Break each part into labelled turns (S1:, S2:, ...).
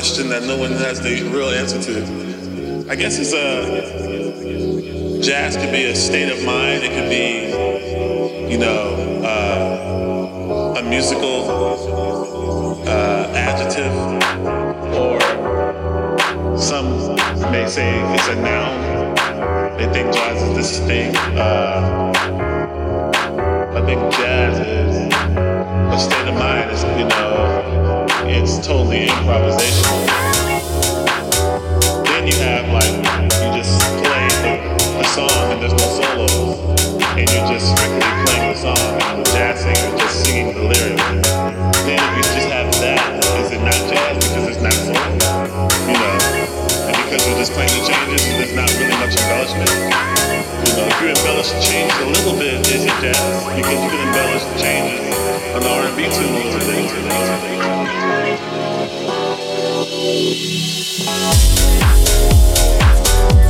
S1: Question that no one has the real answer to. I guess it's a jazz could be a state of mind. It could be, you know, uh, a musical uh, adjective, or some may say it's a noun. They think jazz is this thing. Uh, I think jazz is a state of mind. Is you know it's totally improvisational. Then you have like you just play a song and there's no solos, and you're just strictly playing the song and the jazz singer just singing the lyrics. Then if you just have that, is it not jazz because it's not solo? You know, because we're just playing the changes and there's not really much embellishment. You know, if you embellish the change a little bit, is it jazz? Because you can embellish the changes on the R&B tune
S2: today. things and things and things.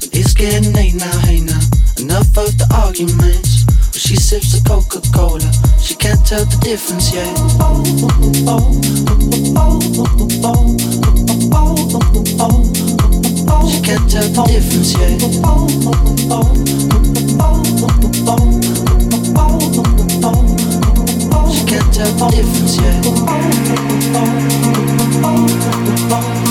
S2: It's getting late now, hey now. Enough of the arguments. But she sips the difference yet. She can't tell the difference yet. She can't tell the difference yet. She can't tell the difference yet.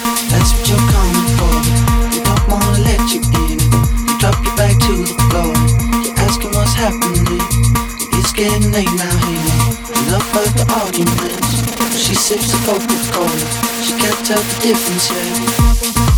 S2: Late now, now. Enough of the arguments. She sips the Coca-Cola. She can't tell the difference yet.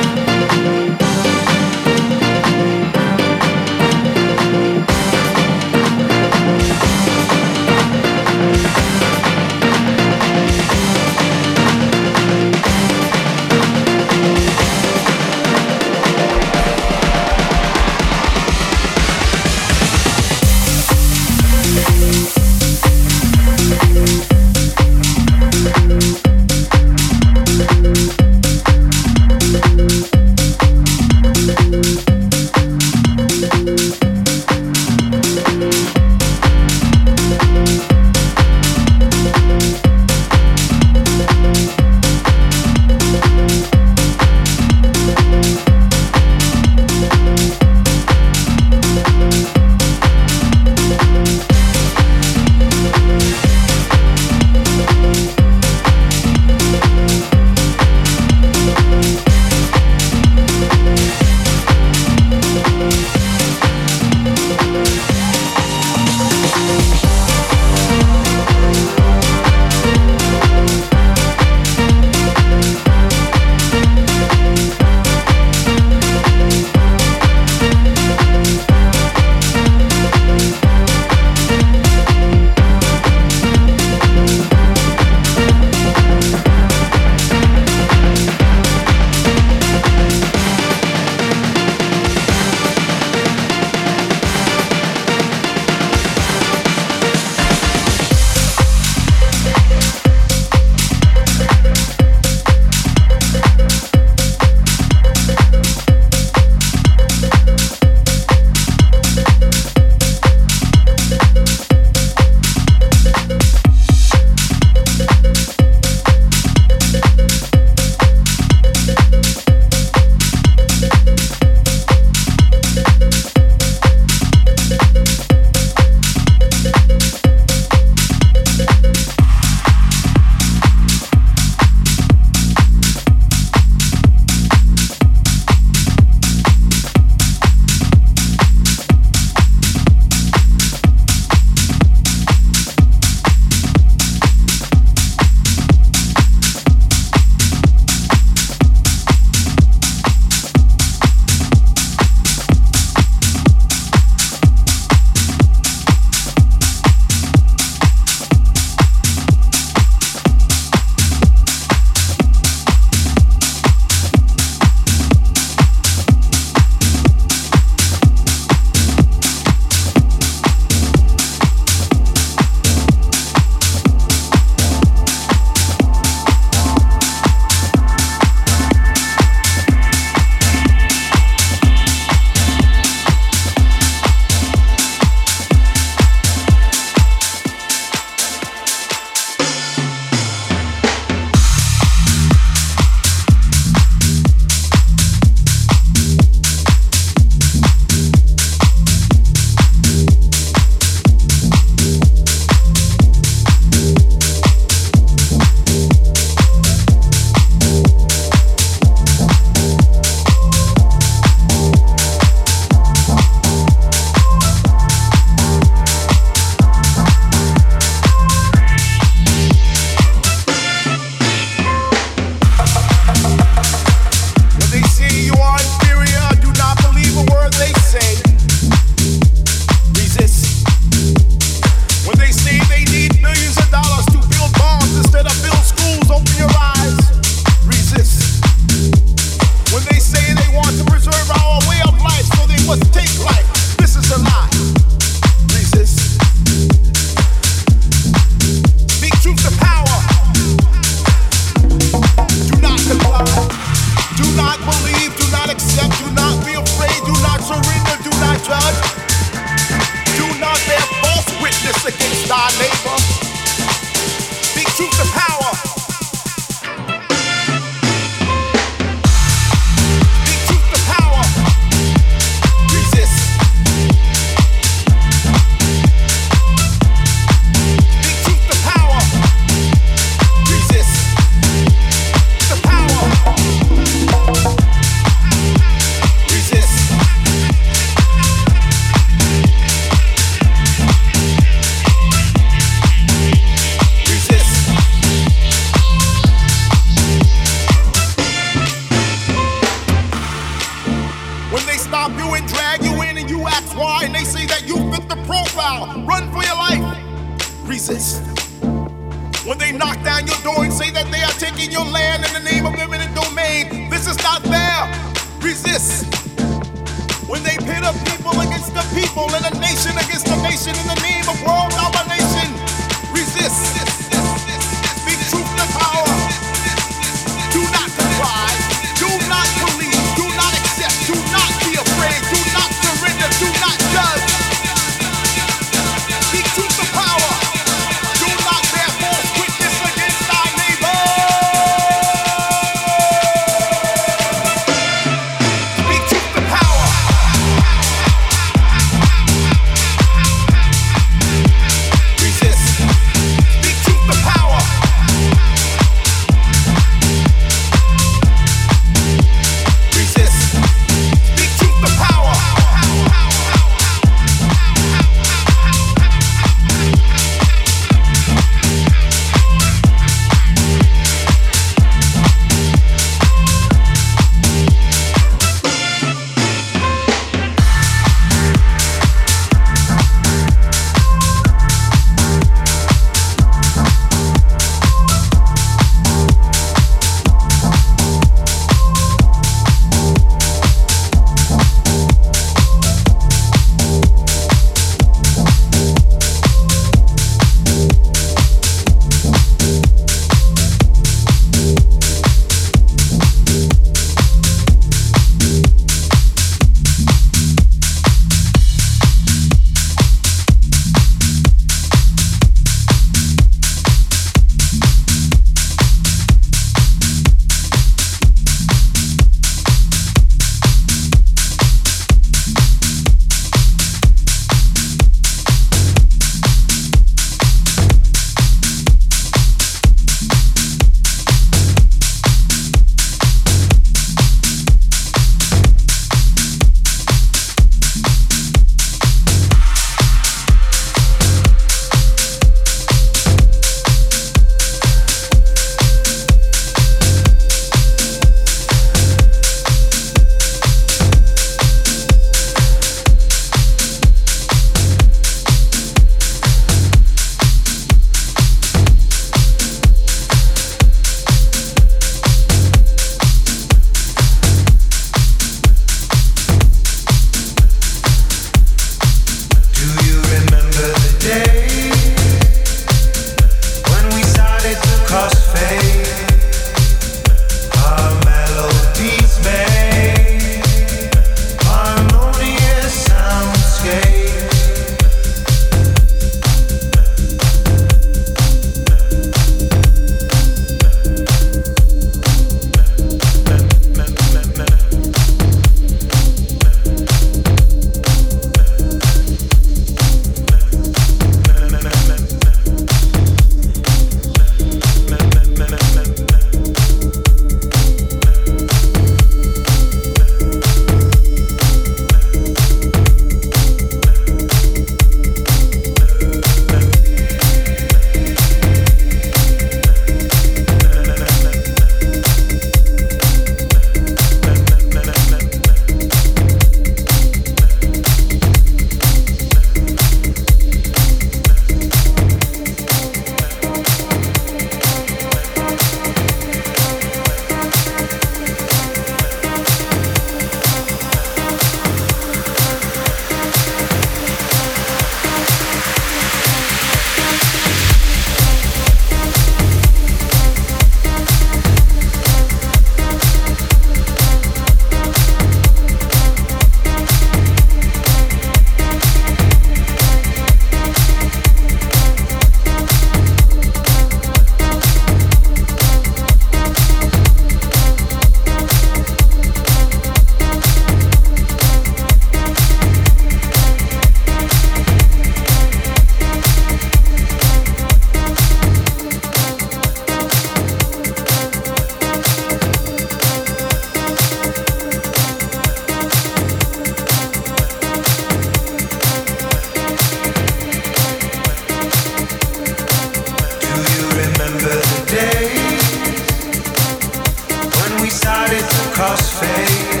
S3: just fade.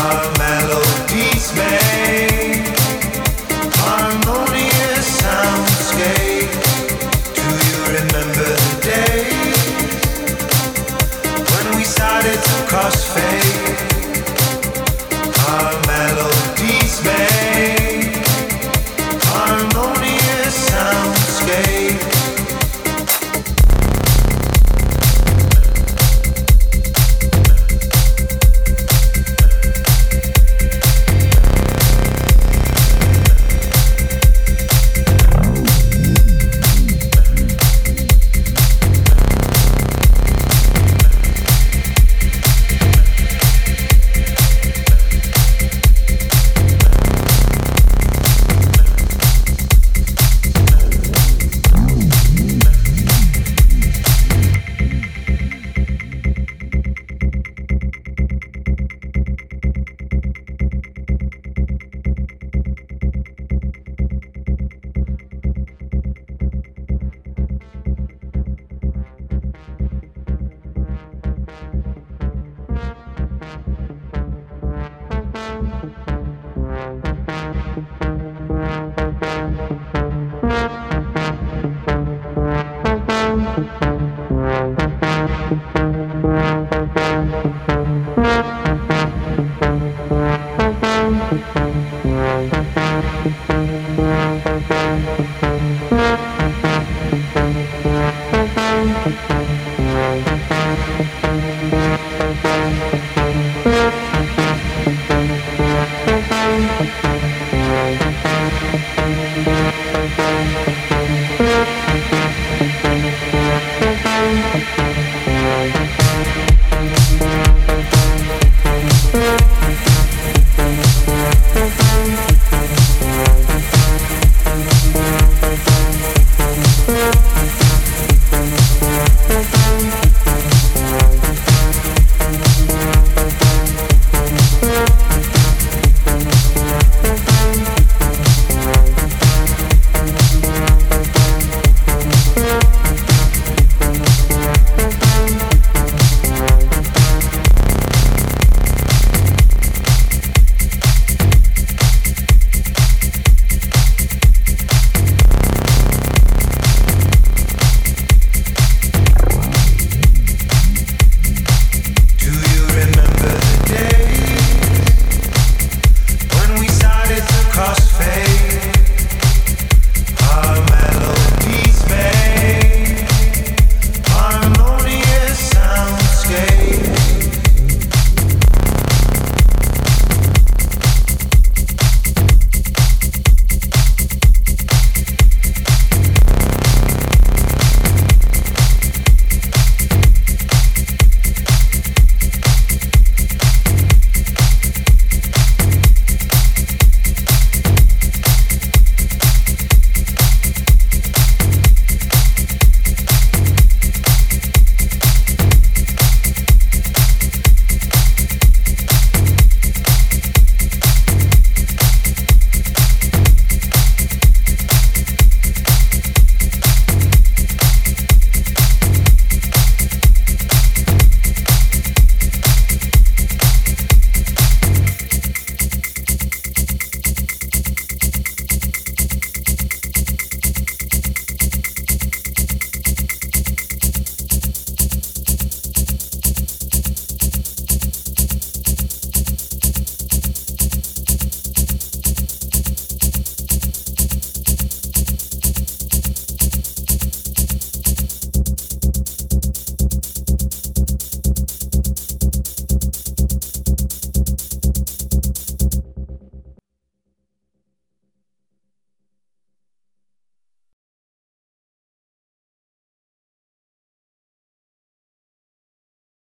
S4: Our.